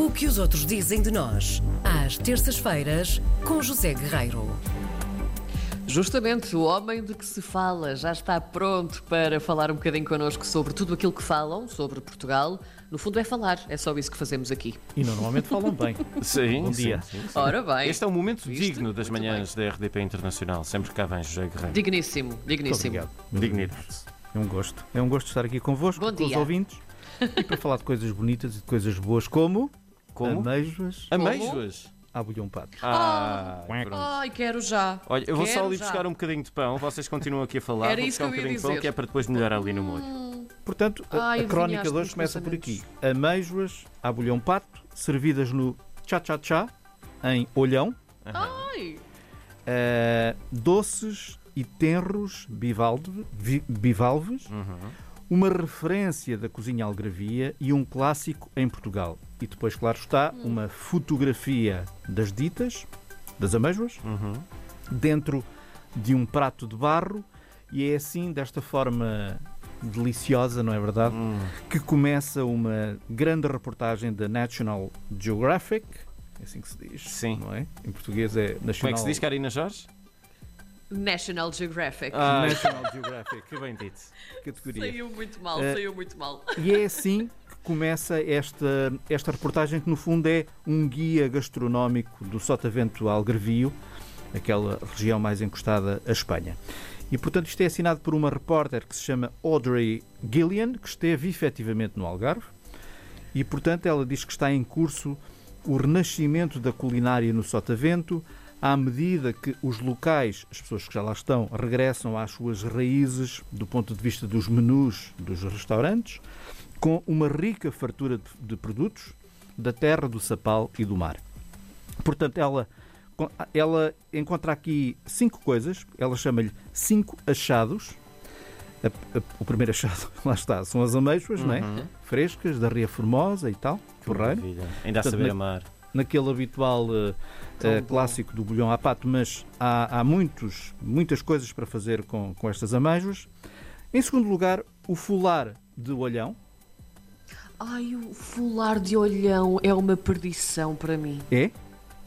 O que os outros dizem de nós, às terças-feiras, com José Guerreiro. Justamente, o homem de que se fala já está pronto para falar um bocadinho connosco sobre tudo aquilo que falam sobre Portugal. No fundo é falar, é só isso que fazemos aqui. E normalmente falam bem. Sim, Bom sim, dia. sim, sim. Ora bem. Este é um momento Viste? digno das Muito manhãs da RDP Internacional. Sempre cá vem José Guerreiro. Digníssimo, Muito digníssimo. obrigado. Dignidade. É um gosto. É um gosto estar aqui convosco, Bom com os dia. ouvintes. E para falar de coisas bonitas e de coisas boas como, Como? ameijoas Ameijoas. à bulhão pato. Ah, pronto. Ai, quero já. Olha, eu vou só Quero ali já. buscar um bocadinho de pão. Vocês continuam aqui a falar. Era vou isso buscar um que eu ia bocadinho de pão dizer. que é para depois molhar ali no molho. Portanto, a, Ai, a crónica adivinhaste de hoje meus começa por aqui. pensamentos. Ameijoas à bulhão pato, servidas no cha-cha-cha, em olhão. Ai, Uh, doces e tenros bivalve- vi- bivalves, uma referência da cozinha algravia e um clássico em Portugal. E depois, claro está, uma fotografia das ditas, das amêijoas, dentro de um prato de barro e é assim, desta forma deliciosa, não é verdade, que começa uma grande reportagem da National Geographic, é assim que se diz, Sim. não é? Em português é National... Como é que se diz, Karina Jorge? National Geographic. Ah, National Geographic, que bem dito. categoria. Saiu muito mal, Eh, saiu muito mal. E é assim que começa esta, esta reportagem, que no fundo é um guia gastronómico do Sotavento Algarvio, aquela região mais encostada à Espanha. E, portanto, isto é assinado por uma repórter que se chama Audrey Gillian, que esteve efetivamente no Algarve. E, portanto, ela diz que está em curso o renascimento da culinária no Sotavento, à medida que os locais, as pessoas que já lá estão, regressam às suas raízes do ponto de vista dos menus dos restaurantes, com uma rica fartura de, produtos da terra, do sapal e do mar. Portanto, ela, ela encontra aqui cinco coisas, ela chama-lhe cinco achados. A- a- o primeiro achado, lá está, são as ameixas, não é? Frescas, da Ria Formosa e tal, porreiro. Ainda a Portanto, saber na- amar. Naquele habitual eh, bom. clássico do bolhão à pato, mas há, há muitos, muitas coisas para fazer com, com estas amêijoas. Em segundo lugar, o fular de olhão. Ai, o fular de olhão é uma perdição para mim. É?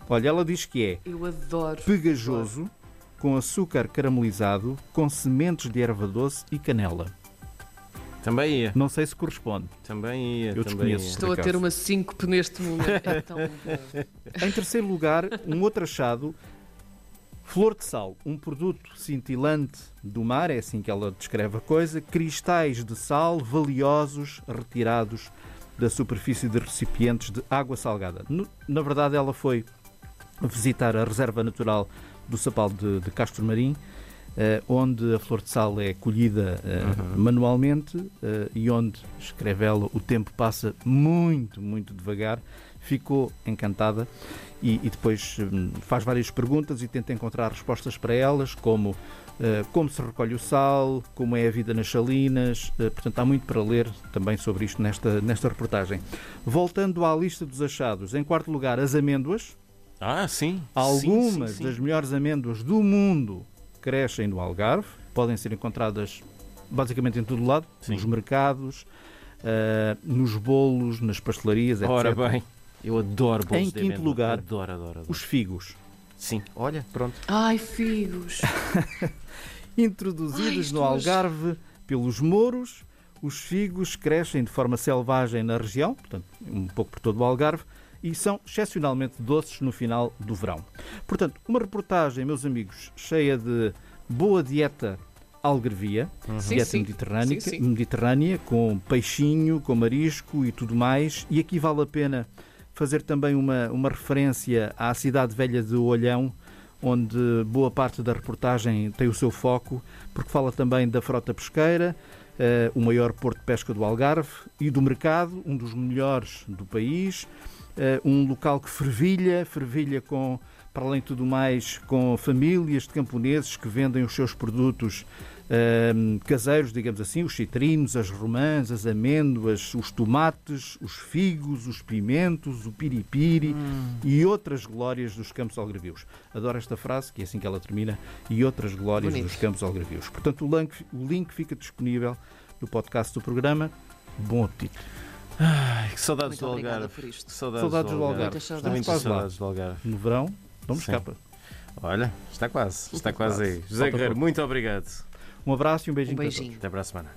Olha, ela diz que é Eu adoro. pegajoso, com açúcar caramelizado, com sementes de erva doce e canela. Também ia. Não sei se corresponde. Também ia. Eu também desconheço. ia. Estou a ter uma síncope neste momento. É tão bom. Em terceiro lugar, um outro achado, flor de sal, um produto cintilante do mar, é assim que ela descreve a coisa, cristais de sal valiosos retirados da superfície de recipientes de água salgada. No- Na verdade, ela foi visitar a reserva natural do Sapal de, de Castro Marim, onde a flor de sal é colhida eh, manualmente eh, e onde, escreve ela, o tempo passa muito, muito devagar. Ficou encantada e, e depois hum, faz várias perguntas e tenta encontrar respostas para elas, como eh, como se recolhe o sal, como é a vida nas salinas. eh, portanto, há muito para ler também sobre isto nesta, nesta reportagem. Voltando à lista dos achados, em quarto lugar, as amêndoas. Ah, sim. Algumas Sim, sim, sim. das melhores amêndoas do mundo crescem no Algarve, podem ser encontradas basicamente em todo lado, Sim. nos mercados, eh, nos bolos, nas pastelarias, etc. Ora bem, eu adoro bolos Em de quinto amêndoa. lugar, Adoro, adoro, adoro. Os figos. Sim, olha, pronto. Ai, figos. Introduzidos Ai, no Algarve pelos mouros, os figos crescem de forma selvagem na região, portanto, um pouco por todo o Algarve, e são excepcionalmente doces no final do verão. Portanto, uma reportagem, meus amigos, cheia de boa dieta algarvia, Sim, dieta sim. mediterrânea, Sim, sim. mediterrânea, com peixinho, com marisco e tudo mais. E aqui vale a pena fazer também uma, uma referência à cidade velha de Olhão, onde boa parte da reportagem tem o seu foco, porque fala também da frota pesqueira, eh, o maior porto de pesca do Algarve, e do mercado, um dos melhores do país, um local que fervilha, fervilha com, para além de tudo mais, com famílias de camponeses que vendem os seus produtos ehm, caseiros, digamos assim, os citrinos, as romãs, as amêndoas, os tomates, os figos, os pimentos, o piripiri e outras glórias dos campos algarvios. Adoro esta frase, que é assim que ela termina, e outras glórias Bonito. dos campos algarvios. Portanto, o link, o link fica disponível no podcast do programa. Bom apetite. Ai, que saudades Muito do Algarve. por isto. Que saudades, Saudades do Algarve. Muitas saudades. Estamos Muitas quase lá. saudades do Algarve. No verão, não me Sim. escapa. Olha, está quase. Está quase aí. José Falta Guerreiro, pouco. muito obrigado. Um abraço e um beijinho Um para todos. beijinho. Até para a semana.